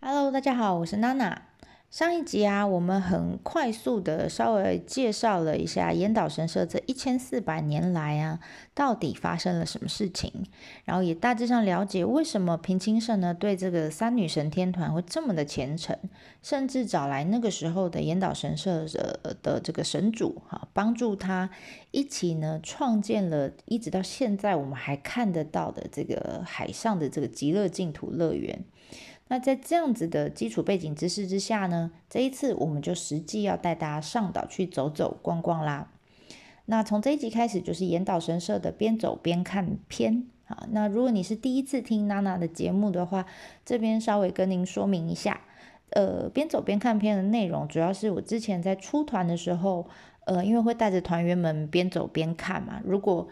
Hello，大家好，我是娜娜。上一集啊，我们很快速的稍微介绍了一下岩岛神社这一千四百年来啊，到底发生了什么事情，然后也大致上了解为什么平清盛呢对这个三女神天团会这么的虔诚，甚至找来那个时候的岩岛神社的的这个神主哈，帮助他一起呢创建了，一直到现在我们还看得到的这个海上的这个极乐净土乐园。那在这样子的基础背景知识之下呢，这一次我们就实际要带大家上岛去走走逛逛啦。那从这一集开始就是岩岛神社的边走边看篇啊。那如果你是第一次听娜娜的节目的话，这边稍微跟您说明一下，呃，边走边看篇的内容主要是我之前在出团的时候，呃，因为会带着团员们边走边看嘛，如果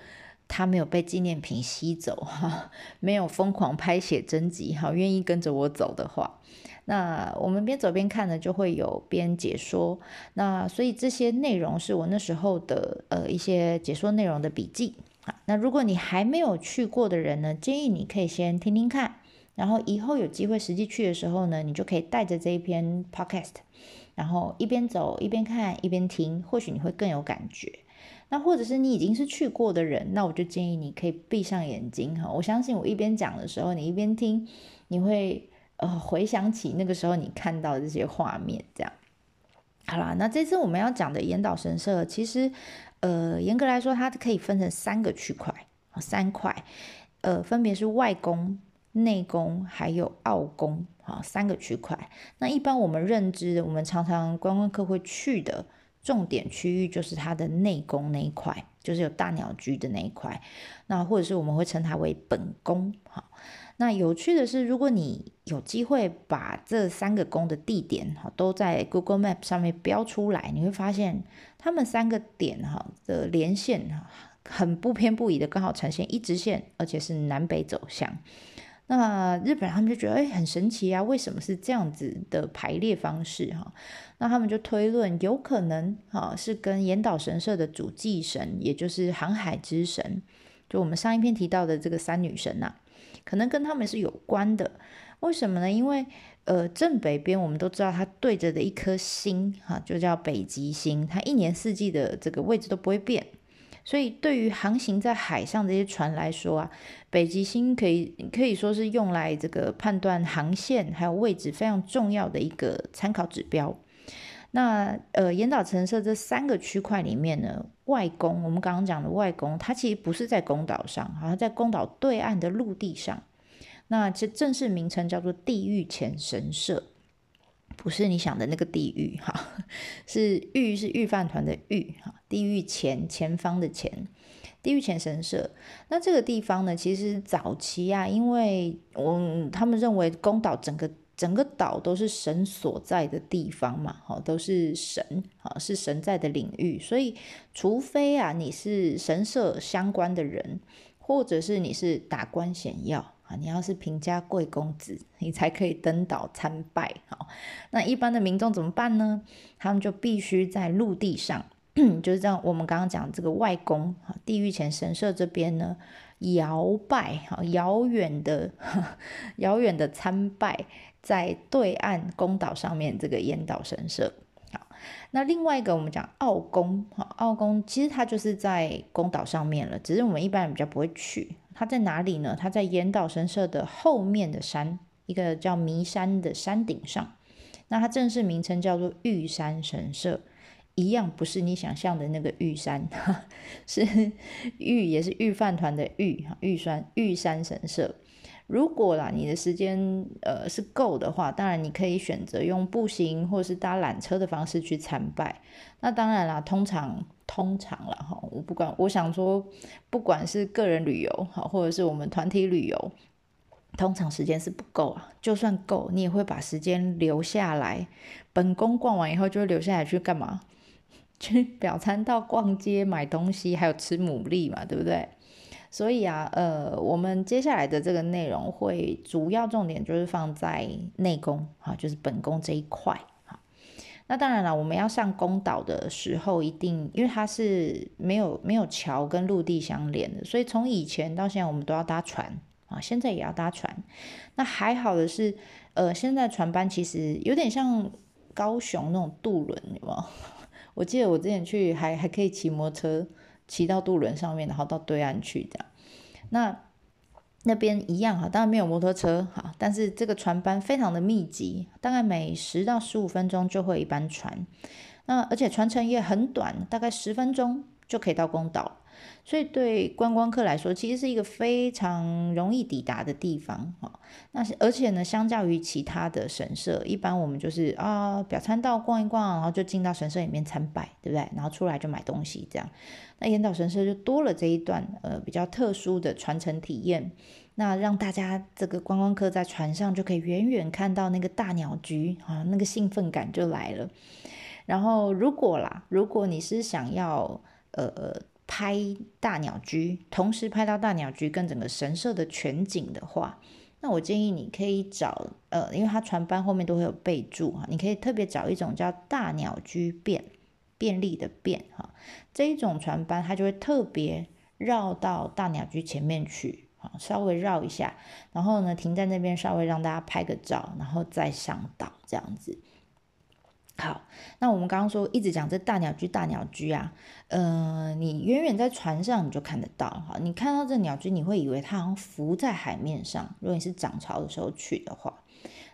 他没有被纪念品吸走哈，没有疯狂拍写真集哈，愿意跟着我走的话，那我们边走边看呢，就会有边解说。那所以这些内容是我那时候的呃一些解说内容的笔记啊。那如果你还没有去过的人呢，建议你可以先听听看，然后以后有机会实际去的时候呢，你就可以带着这一篇 podcast，然后一边走一边看一边听，或许你会更有感觉。那或者是你已经是去过的人，那我就建议你可以闭上眼睛哈。我相信我一边讲的时候，你一边听，你会呃回想起那个时候你看到的这些画面。这样，好啦，那这次我们要讲的岩岛神社，其实呃严格来说，它可以分成三个区块三块，呃分别是外宫、内宫还有奥宫啊三个区块。那一般我们认知，我们常常观光客会去的。重点区域就是它的内宫那一块，就是有大鸟居的那一块，那或者是我们会称它为本宫。好，那有趣的是，如果你有机会把这三个宫的地点哈都在 Google Map 上面标出来，你会发现它们三个点哈的连线哈很不偏不倚的，刚好呈现一直线，而且是南北走向。那日本人他们就觉得哎很神奇啊，为什么是这样子的排列方式哈？那他们就推论有可能哈是跟岩岛神社的主祭神，也就是航海之神，就我们上一篇提到的这个三女神呐，可能跟他们是有关的。为什么呢？因为呃正北边我们都知道它对着的一颗星哈，就叫北极星，它一年四季的这个位置都不会变。所以，对于航行在海上这些船来说啊，北极星可以可以说是用来这个判断航线还有位置非常重要的一个参考指标。那呃，岩岛城社这三个区块里面呢，外宫我们刚刚讲的外宫，它其实不是在宫岛上，好像在宫岛对岸的陆地上。那这正式名称叫做地狱前神社。不是你想的那个地狱哈，是狱是御饭团的狱哈，地狱前前方的前，地狱前神社。那这个地方呢，其实早期啊，因为我他们认为宫岛整个整个岛都是神所在的地方嘛，哈，都是神啊，是神在的领域，所以除非啊你是神社相关的人，或者是你是达官显要。啊，你要是平家贵公子，你才可以登岛参拜。好，那一般的民众怎么办呢？他们就必须在陆地上，就是这样。我们刚刚讲这个外公啊，地狱前神社这边呢，遥拜，好遥远的 遥远的参拜，在对岸宫岛上面这个岩岛神社。那另外一个我们讲奥宫，哈，奥宫其实它就是在宫岛上面了，只是我们一般人比较不会去。它在哪里呢？它在岩岛神社的后面的山，一个叫弥山的山顶上。那它正式名称叫做玉山神社，一样不是你想象的那个玉山，是玉也是玉饭团的玉哈，玉山玉山神社。如果啦你的时间呃是够的话，当然你可以选择用步行或是搭缆车的方式去参拜。那当然啦，通常。通常了哈，我不管，我想说，不管是个人旅游好，或者是我们团体旅游，通常时间是不够啊。就算够，你也会把时间留下来。本宫逛完以后，就会留下来去干嘛？去表参道、逛街、买东西，还有吃牡蛎嘛，对不对？所以啊，呃，我们接下来的这个内容会主要重点就是放在内功啊，就是本宫这一块啊。那当然了，我们要上宫岛的时候，一定因为它是没有没有桥跟陆地相连的，所以从以前到现在，我们都要搭船啊，现在也要搭船。那还好的是，呃，现在船班其实有点像高雄那种渡轮，有吗？我记得我之前去还还可以骑摩托车骑到渡轮上面，然后到对岸去这样。那那边一样哈，当然没有摩托车哈，但是这个船班非常的密集，大概每十到十五分钟就会一班船。那而且船程也很短，大概十分钟就可以到宫岛。所以对观光客来说，其实是一个非常容易抵达的地方哈。那而且呢，相较于其他的神社，一般我们就是啊表参道逛一逛，然后就进到神社里面参拜，对不对？然后出来就买东西这样。那岩岛神社就多了这一段呃比较特殊的传承体验，那让大家这个观光客在船上就可以远远看到那个大鸟居啊，那个兴奋感就来了。然后如果啦，如果你是想要呃呃。拍大鸟居，同时拍到大鸟居跟整个神社的全景的话，那我建议你可以找呃，因为它船班后面都会有备注哈，你可以特别找一种叫大鸟居便便利的便哈，这一种船班它就会特别绕到大鸟居前面去啊，稍微绕一下，然后呢停在那边稍微让大家拍个照，然后再上岛这样子。好，那我们刚刚说一直讲这大鸟居，大鸟居啊，呃，你远远在船上你就看得到，哈，你看到这鸟居，你会以为它好像浮在海面上。如果你是涨潮的时候去的话，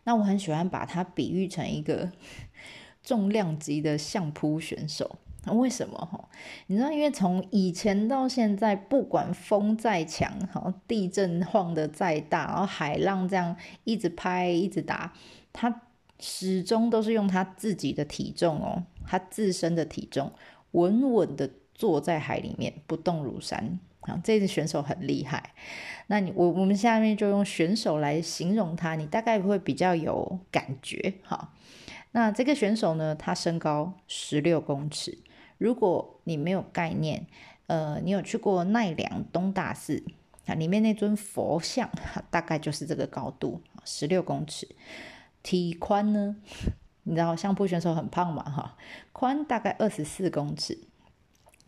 那我很喜欢把它比喻成一个 重量级的相扑选手。那为什么？哈，你知道，因为从以前到现在，不管风再强，哈，地震晃得再大，然后海浪这样一直拍，一直打，它。始终都是用他自己的体重哦，他自身的体重稳稳的坐在海里面不动如山啊！这个选手很厉害。那你我我们下面就用选手来形容他，你大概会比较有感觉哈。那这个选手呢，他身高十六公尺。如果你没有概念，呃，你有去过奈良东大寺啊，里面那尊佛像大概就是这个高度十六公尺。体宽呢？你知道相扑选手很胖嘛？哈，宽大概二十四公尺。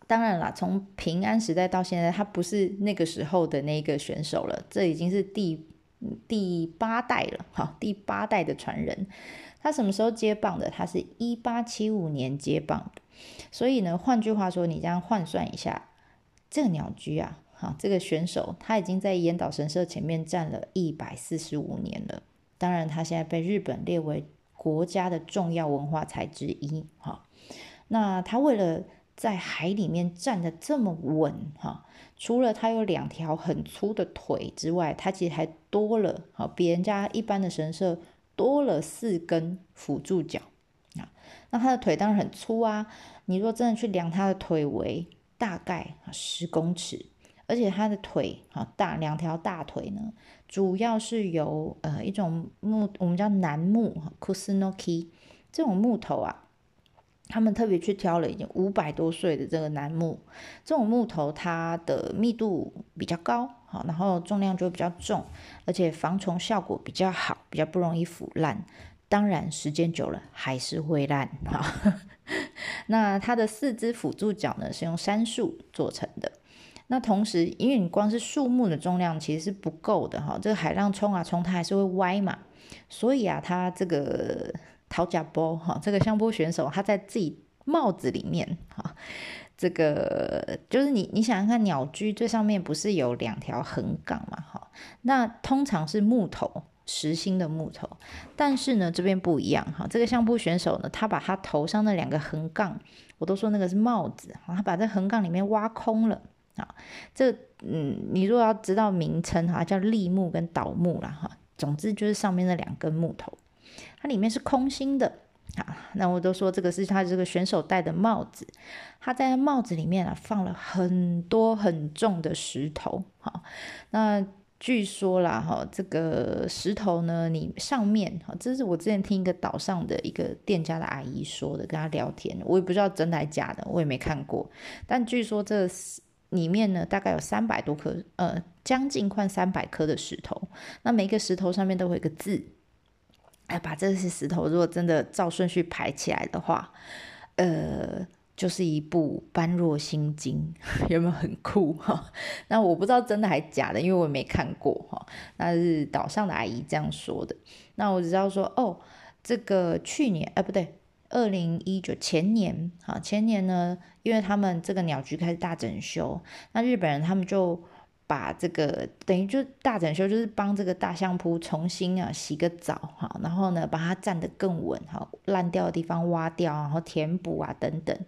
当然啦，从平安时代到现在，他不是那个时候的那个选手了，这已经是第第八代了。哈，第八代的传人。他什么时候接棒的？他是一八七五年接棒的。所以呢，换句话说，你这样换算一下，这个鸟居啊，哈，这个选手他已经在岩岛神社前面站了一百四十五年了。当然，它现在被日本列为国家的重要文化财之一。哈，那它为了在海里面站得这么稳，哈，除了它有两条很粗的腿之外，它其实还多了，好，比人家一般的神社多了四根辅助脚啊。那它的腿当然很粗啊，你若真的去量它的腿围，大概十公尺。而且它的腿啊大两条大腿呢，主要是由呃一种木，我们叫楠木 （kusunoki） 这种木头啊，他们特别去挑了已经五百多岁的这个楠木，这种木头它的密度比较高，好，然后重量就比较重，而且防虫效果比较好，比较不容易腐烂。当然时间久了还是会烂哈。那它的四只辅助脚呢，是用杉树做成的。那同时，因为你光是树木的重量其实是不够的哈，这个海浪冲啊冲，它还是会歪嘛。所以啊，他这个陶甲波哈，这个相扑选手他在自己帽子里面哈，这个就是你你想想看，鸟居最上面不是有两条横杠嘛哈？那通常是木头实心的木头，但是呢这边不一样哈，这个相扑选手呢，他把他头上那两个横杠，我都说那个是帽子，他把这横杠里面挖空了。啊，这嗯，你如果要知道名称哈，叫立木跟倒木啦哈。总之就是上面那两根木头，它里面是空心的啊。那我都说这个是他这个选手戴的帽子，他在帽子里面啊放了很多很重的石头。哈，那据说啦哈，这个石头呢，你上面哈，这是我之前听一个岛上的一个店家的阿姨说的，跟他聊天，我也不知道真的还假的，我也没看过，但据说这是。里面呢，大概有三百多颗，呃，将近快三百颗的石头。那每个石头上面都会有一个字。哎，把这些石头如果真的照顺序排起来的话，呃，就是一部般若心经，有没有很酷哈？那我不知道真的还假的，因为我没看过哈。那是岛上的阿姨这样说的。那我只知道说，哦，这个去年哎不对，二零一九前年哈，前年呢，因为他们这个鸟居开始大整修，那日本人他们就。把这个等于就大整修，就是帮这个大象铺重新啊洗个澡哈，然后呢把它站得更稳哈，烂掉的地方挖掉，然后填补啊等等。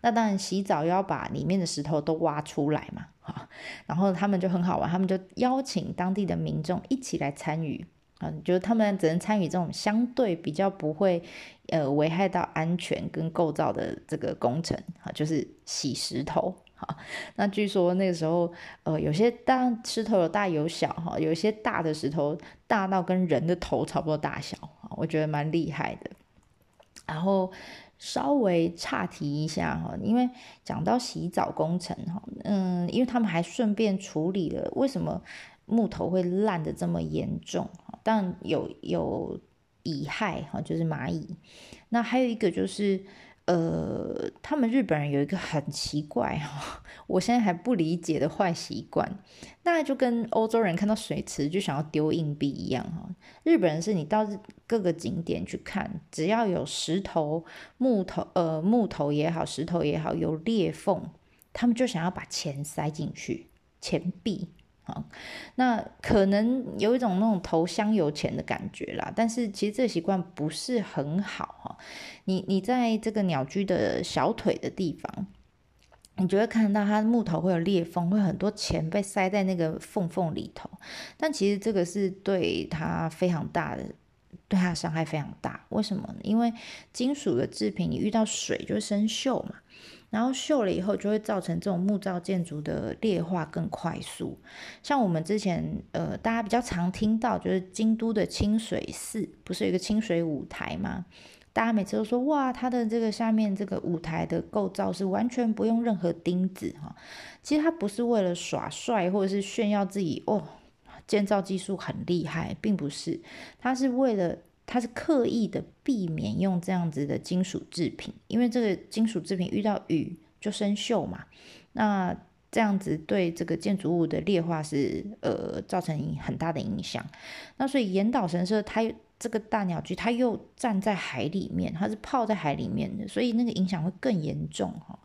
那当然洗澡要把里面的石头都挖出来嘛哈，然后他们就很好玩，他们就邀请当地的民众一起来参与啊，就是他们只能参与这种相对比较不会呃危害到安全跟构造的这个工程啊，就是洗石头。好，那据说那个时候，呃，有些大石头有大有小哈，有一些大的石头大到跟人的头差不多大小，我觉得蛮厉害的。然后稍微岔题一下哈，因为讲到洗澡工程哈，嗯，因为他们还顺便处理了为什么木头会烂的这么严重但有有蚁害哈，就是蚂蚁。那还有一个就是。呃，他们日本人有一个很奇怪哈，我现在还不理解的坏习惯，那就跟欧洲人看到水池就想要丢硬币一样哈。日本人是你到各个景点去看，只要有石头、木头，呃，木头也好，石头也好，有裂缝，他们就想要把钱塞进去，钱币。啊，那可能有一种那种投香油钱的感觉啦，但是其实这个习惯不是很好哈。你你在这个鸟居的小腿的地方，你就会看到它的木头会有裂缝，会很多钱被塞在那个缝缝里头。但其实这个是对它非常大的，对它伤害非常大。为什么？因为金属的制品，你遇到水就生锈嘛。然后锈了以后，就会造成这种木造建筑的劣化更快速。像我们之前，呃，大家比较常听到，就是京都的清水寺，不是有一个清水舞台吗？大家每次都说，哇，它的这个下面这个舞台的构造是完全不用任何钉子哈。其实它不是为了耍帅或者是炫耀自己哦，建造技术很厉害，并不是，它是为了。它是刻意的避免用这样子的金属制品，因为这个金属制品遇到雨就生锈嘛，那这样子对这个建筑物的劣化是呃造成很大的影响。那所以岩岛神社它这个大鸟居它又站在海里面，它是泡在海里面的，所以那个影响会更严重哈。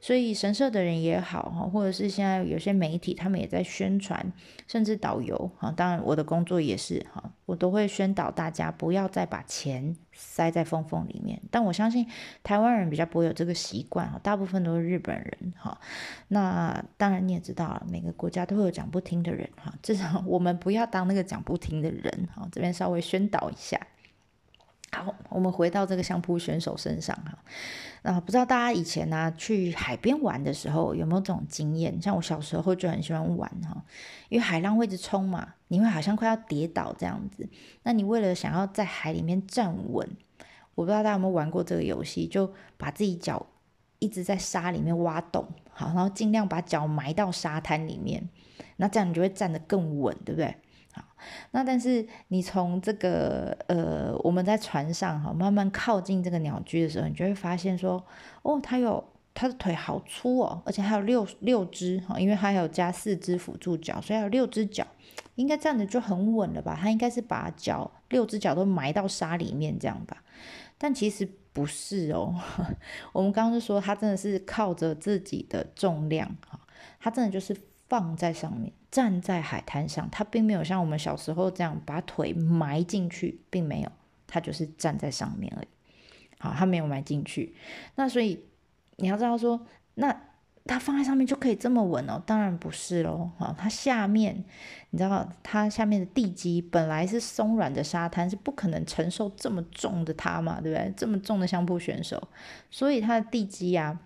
所以神社的人也好哈，或者是现在有些媒体，他们也在宣传，甚至导游哈。当然，我的工作也是哈，我都会宣导大家不要再把钱塞在缝缝里面。但我相信台湾人比较不会有这个习惯哈，大部分都是日本人哈。那当然你也知道了，每个国家都会有讲不听的人哈，至少我们不要当那个讲不听的人哈。这边稍微宣导一下。好，我们回到这个相扑选手身上哈。那不知道大家以前呢去海边玩的时候有没有这种经验？像我小时候就很喜欢玩哈，因为海浪会一直冲嘛，你会好像快要跌倒这样子。那你为了想要在海里面站稳，我不知道大家有没有玩过这个游戏，就把自己脚一直在沙里面挖洞，好，然后尽量把脚埋到沙滩里面，那这样你就会站得更稳，对不对？好，那但是你从这个呃，我们在船上哈，慢慢靠近这个鸟居的时候，你就会发现说，哦，它有它的腿好粗哦，而且还有六六只哈，因为它还有加四只辅助脚，所以有六只脚，应该站的就很稳了吧？它应该是把脚六只脚都埋到沙里面这样吧？但其实不是哦，我们刚刚就说它真的是靠着自己的重量哈，它真的就是。放在上面，站在海滩上，他并没有像我们小时候这样把腿埋进去，并没有，他就是站在上面而已。好，他没有埋进去。那所以你要知道说，那它放在上面就可以这么稳哦？当然不是喽。好，它下面，你知道，它下面的地基本来是松软的沙滩，是不可能承受这么重的它嘛，对不对？这么重的相扑选手，所以它的地基啊。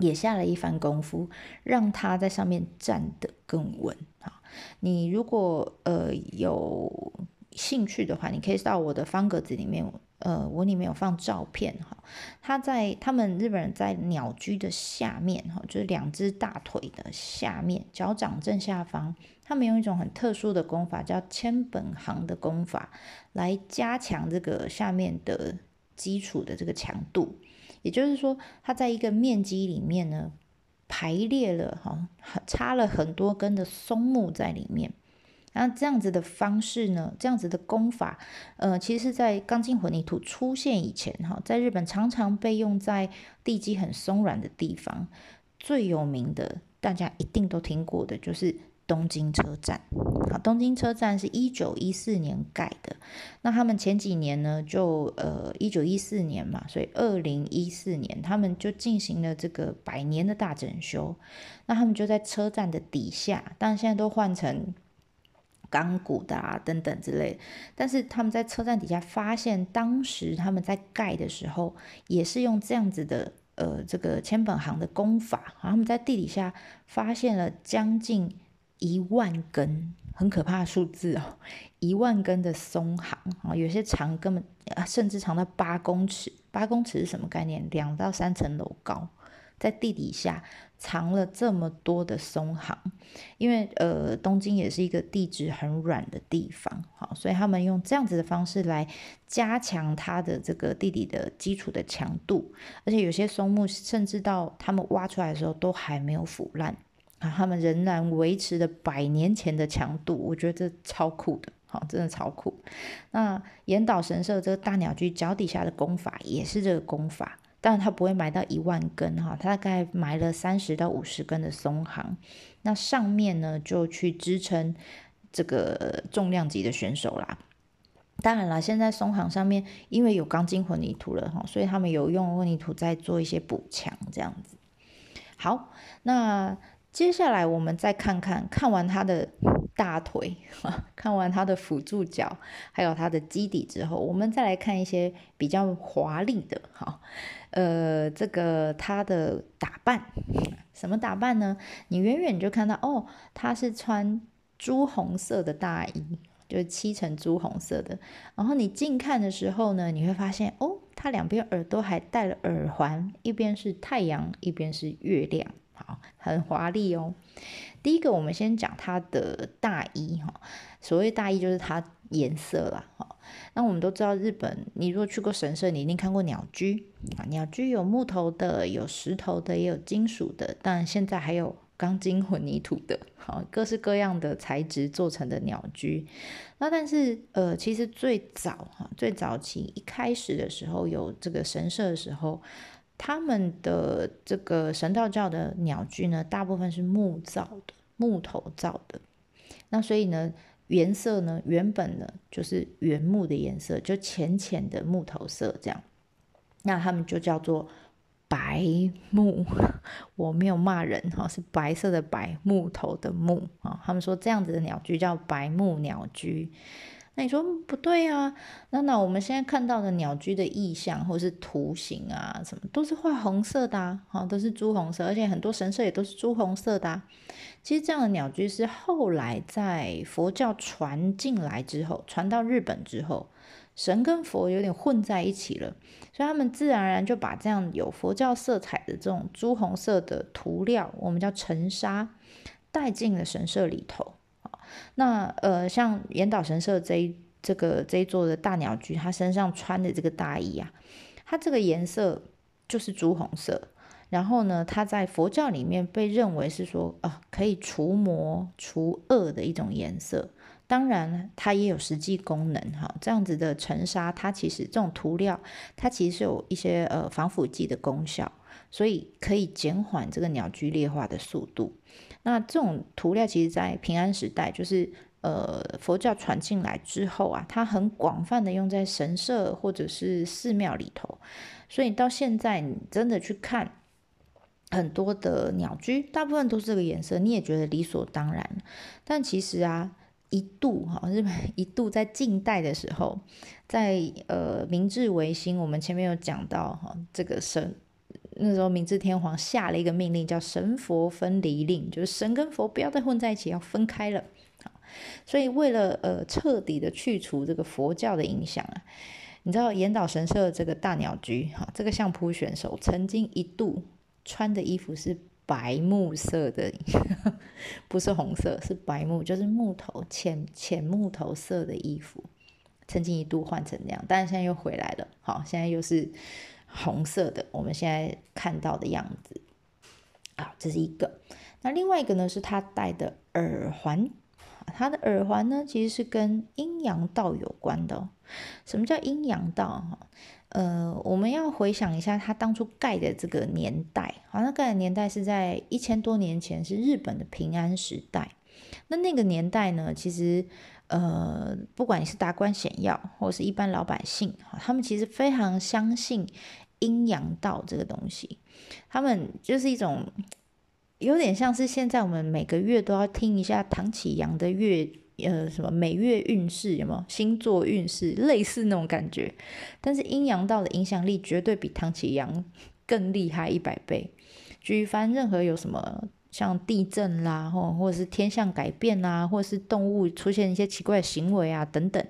也下了一番功夫，让他在上面站得更稳啊！你如果呃有兴趣的话，你可以到我的方格子里面，呃，我里面有放照片哈。他在他们日本人在鸟居的下面哈，就是两只大腿的下面，脚掌正下方，他们用一种很特殊的功法，叫千本行的功法，来加强这个下面的基础的这个强度，也就是说，它在一个面积里面呢，排列了哈，插了很多根的松木在里面。那这样子的方式呢，这样子的功法，呃，其实，在钢筋混凝土出现以前哈，在日本常常被用在地基很松软的地方。最有名的，大家一定都听过的，就是东京车站。好，东京车站是一九一四年盖的。那他们前几年呢，就呃一九一四年嘛，所以二零一四年他们就进行了这个百年的大整修。那他们就在车站的底下，但现在都换成。钢骨的啊，等等之类，但是他们在车站底下发现，当时他们在盖的时候，也是用这样子的呃这个千本行的工法，然后他们在地底下发现了将近一万根，很可怕的数字哦，一万根的松行啊，有些长根本甚至长到八公尺，八公尺是什么概念？两到三层楼高。在地底下藏了这么多的松行，因为呃东京也是一个地质很软的地方，好，所以他们用这样子的方式来加强它的这个地底的基础的强度，而且有些松木甚至到他们挖出来的时候都还没有腐烂啊，他们仍然维持着百年前的强度，我觉得这超酷的，好，真的超酷。那岩岛神社这个大鸟居脚底下的功法也是这个功法。但它不会埋到一万根哈，它大概埋了三十到五十根的松行，那上面呢就去支撑这个重量级的选手啦。当然了，现在松行上面因为有钢筋混凝土了哈，所以他们有用混凝土在做一些补强这样子。好，那。接下来我们再看看，看完他的大腿，看完他的辅助脚，还有他的基底之后，我们再来看一些比较华丽的，哈，呃，这个他的打扮，什么打扮呢？你远远就看到，哦，他是穿朱红色的大衣，就是漆成朱红色的。然后你近看的时候呢，你会发现，哦，他两边耳朵还戴了耳环，一边是太阳，一边是月亮。好，很华丽哦。第一个，我们先讲它的大衣哈。所谓大衣，就是它颜色了哈。那我们都知道，日本，你如果去过神社，你一定看过鸟居啊。鸟居有木头的，有石头的，也有金属的，但现在还有钢筋混凝土的，好，各式各样的材质做成的鸟居。那但是，呃，其实最早哈，最早期一开始的时候，有这个神社的时候。他们的这个神道教的鸟居呢，大部分是木造的，木头造的。那所以呢，颜色呢，原本呢就是原木的颜色，就浅浅的木头色这样。那他们就叫做白木。我没有骂人哈，是白色的白，木头的木啊。他们说这样子的鸟居叫白木鸟居。那你说不对啊？那那我们现在看到的鸟居的意象或是图形啊，什么都是画红色的啊，都是朱红色，而且很多神社也都是朱红色的。啊其实这样的鸟居是后来在佛教传进来之后，传到日本之后，神跟佛有点混在一起了，所以他们自然而然就把这样有佛教色彩的这种朱红色的涂料，我们叫尘沙，带进了神社里头。那呃，像岩岛神社这一这个这一座的大鸟居，他身上穿的这个大衣啊，它这个颜色就是朱红色。然后呢，它在佛教里面被认为是说啊，可以除魔除恶的一种颜色。当然，它也有实际功能哈。这样子的尘沙，它其实这种涂料，它其实是有一些呃防腐剂的功效，所以可以减缓这个鸟居劣化的速度。那这种涂料其实，在平安时代，就是呃佛教传进来之后啊，它很广泛的用在神社或者是寺庙里头，所以到现在你真的去看很多的鸟居，大部分都是这个颜色，你也觉得理所当然。但其实啊，一度哈日本一度在近代的时候，在呃明治维新，我们前面有讲到哈这个神。那时候，明治天皇下了一个命令，叫神佛分离令，就是神跟佛不要再混在一起，要分开了。所以为了呃彻底的去除这个佛教的影响啊，你知道岩岛神社这个大鸟居哈，这个相扑选手曾经一度穿的衣服是白木色的，不是红色，是白木，就是木头浅浅木头色的衣服。曾经一度换成那样，但是现在又回来了，好，现在又是红色的，我们现在看到的样子。好，这是一个。那另外一个呢，是他戴的耳环。他的耳环呢，其实是跟阴阳道有关的。什么叫阴阳道？哈，呃，我们要回想一下他当初盖的这个年代。好，那盖的年代是在一千多年前，是日本的平安时代。那那个年代呢，其实呃，不管你是达官显要，或是一般老百姓，他们其实非常相信阴阳道这个东西。他们就是一种。有点像是现在我们每个月都要听一下唐启阳的月，呃，什么每月运势有没有星座运势，类似那种感觉。但是阴阳道的影响力绝对比唐启阳更厉害一百倍。举凡任何有什么像地震啦，或或者是天象改变啦，或者是动物出现一些奇怪的行为啊等等，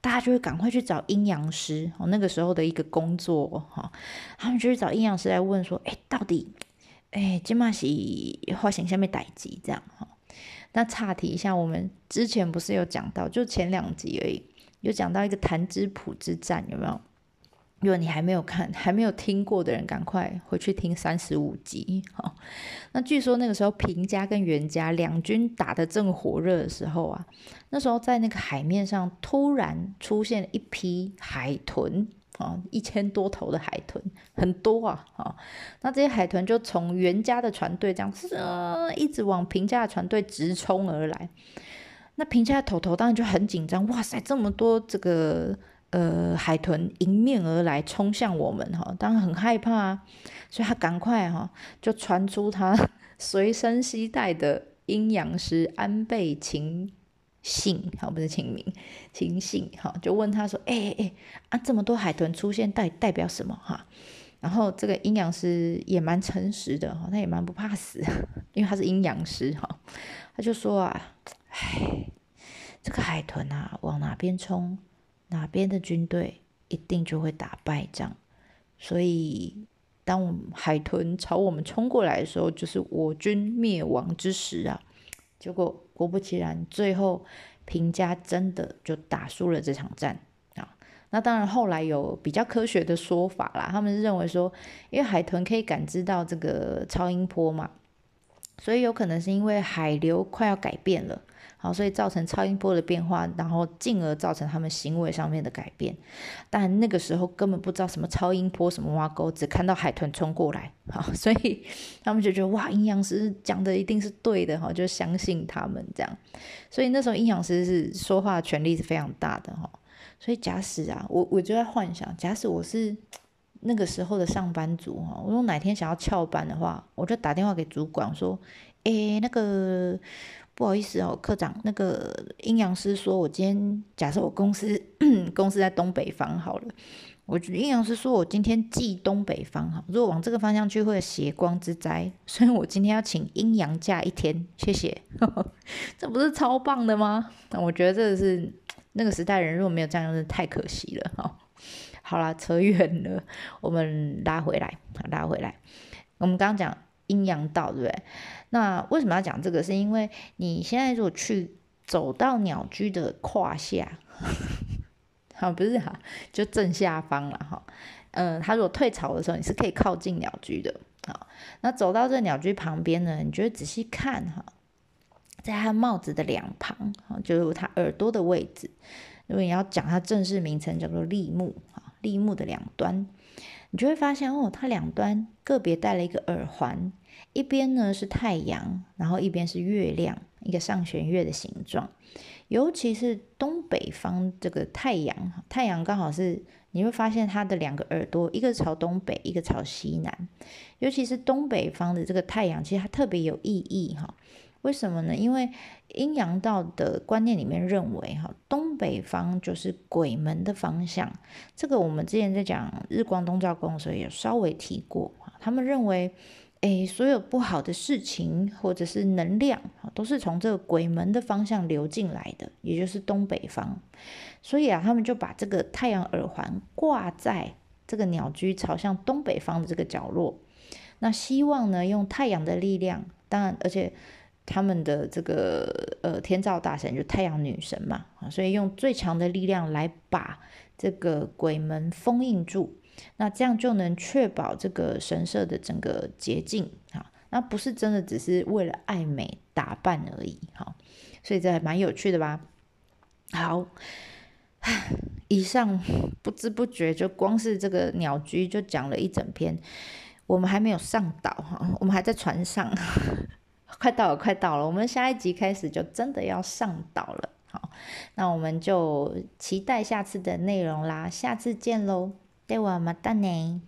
大家就会赶快去找阴阳师。哦，那个时候的一个工作哈，他们就去找阴阳师来问说，哎，到底。哎，今嘛是发生下面代机这样哈。那岔题一下，我们之前不是有讲到，就前两集而已，有讲到一个弹之普之战，有没有？如果你还没有看、还没有听过的人，赶快回去听三十五集哈。那据说那个时候平家跟袁家两军打得正火热的时候啊，那时候在那个海面上突然出现一批海豚。啊，一千多头的海豚，很多啊！啊，那这些海豚就从袁家的船队这样一直往平家的船队直冲而来。那平家的头头当然就很紧张，哇塞，这么多这个呃海豚迎面而来，冲向我们哈，当然很害怕啊，所以他赶快哈就传出他 随身携带的阴阳师安倍晴。信好不是晴明，晴信哈，就问他说：“哎哎哎啊，这么多海豚出现代代表什么哈？”然后这个阴阳师也蛮诚实的哈，他也蛮不怕死，因为他是阴阳师哈，他就说啊：“唉，这个海豚啊，往哪边冲，哪边的军队一定就会打败仗。所以，当我们海豚朝我们冲过来的时候，就是我军灭亡之时啊。”结果果不其然，最后平家真的就打输了这场战啊！那当然后来有比较科学的说法啦，他们是认为说，因为海豚可以感知到这个超音波嘛，所以有可能是因为海流快要改变了。好，所以造成超音波的变化，然后进而造成他们行为上面的改变。但那个时候根本不知道什么超音波，什么挖沟，只看到海豚冲过来，好，所以他们就觉得哇，阴阳师讲的一定是对的，哈，就相信他们这样。所以那时候阴阳师是说话权力是非常大的，哈。所以假使啊，我我就在幻想，假使我是那个时候的上班族，哈，我如果哪天想要翘班的话，我就打电话给主管说，诶，那个。不好意思哦，科长，那个阴阳师说，我今天假设我公司公司在东北方好了，我阴阳师说我今天忌东北方哈，如果往这个方向去会有血光之灾，所以我今天要请阴阳假一天，谢谢，这不是超棒的吗？那我觉得这是那个时代人如果没有这样，是太可惜了哈。好啦，扯远了，我们拉回来，拉回来，我们刚讲。阴阳道，对不对？那为什么要讲这个？是因为你现在如果去走到鸟居的胯下，好，不是哈，就正下方了哈。嗯，它如果退潮的时候，你是可以靠近鸟居的。好，那走到这鸟居旁边呢，你就仔细看哈，在它帽子的两旁，哈，就是它耳朵的位置。如果你要讲它正式名称，叫做立木，哈，立木的两端，你就会发现哦，它两端个别戴了一个耳环。一边呢是太阳，然后一边是月亮，一个上弦月的形状。尤其是东北方这个太阳，太阳刚好是你会发现它的两个耳朵，一个朝东北，一个朝西南。尤其是东北方的这个太阳，其实它特别有意义哈。为什么呢？因为阴阳道的观念里面认为哈，东北方就是鬼门的方向。这个我们之前在讲日光东照宫的时候也稍微提过他们认为。哎，所有不好的事情或者是能量啊，都是从这个鬼门的方向流进来的，也就是东北方。所以啊，他们就把这个太阳耳环挂在这个鸟居朝向东北方的这个角落。那希望呢，用太阳的力量，当然，而且他们的这个呃天照大神就太阳女神嘛啊，所以用最强的力量来把这个鬼门封印住，那这样就能确保这个神社的整个洁净啊。那不是真的只是为了爱美打扮而已哈，所以这还蛮有趣的吧？好，以上不知不觉就光是这个鸟居就讲了一整篇，我们还没有上岛哈，我们还在船上，快到了，快到了，我们下一集开始就真的要上岛了。好，那我们就期待下次的内容啦，下次见喽，对我马达呢。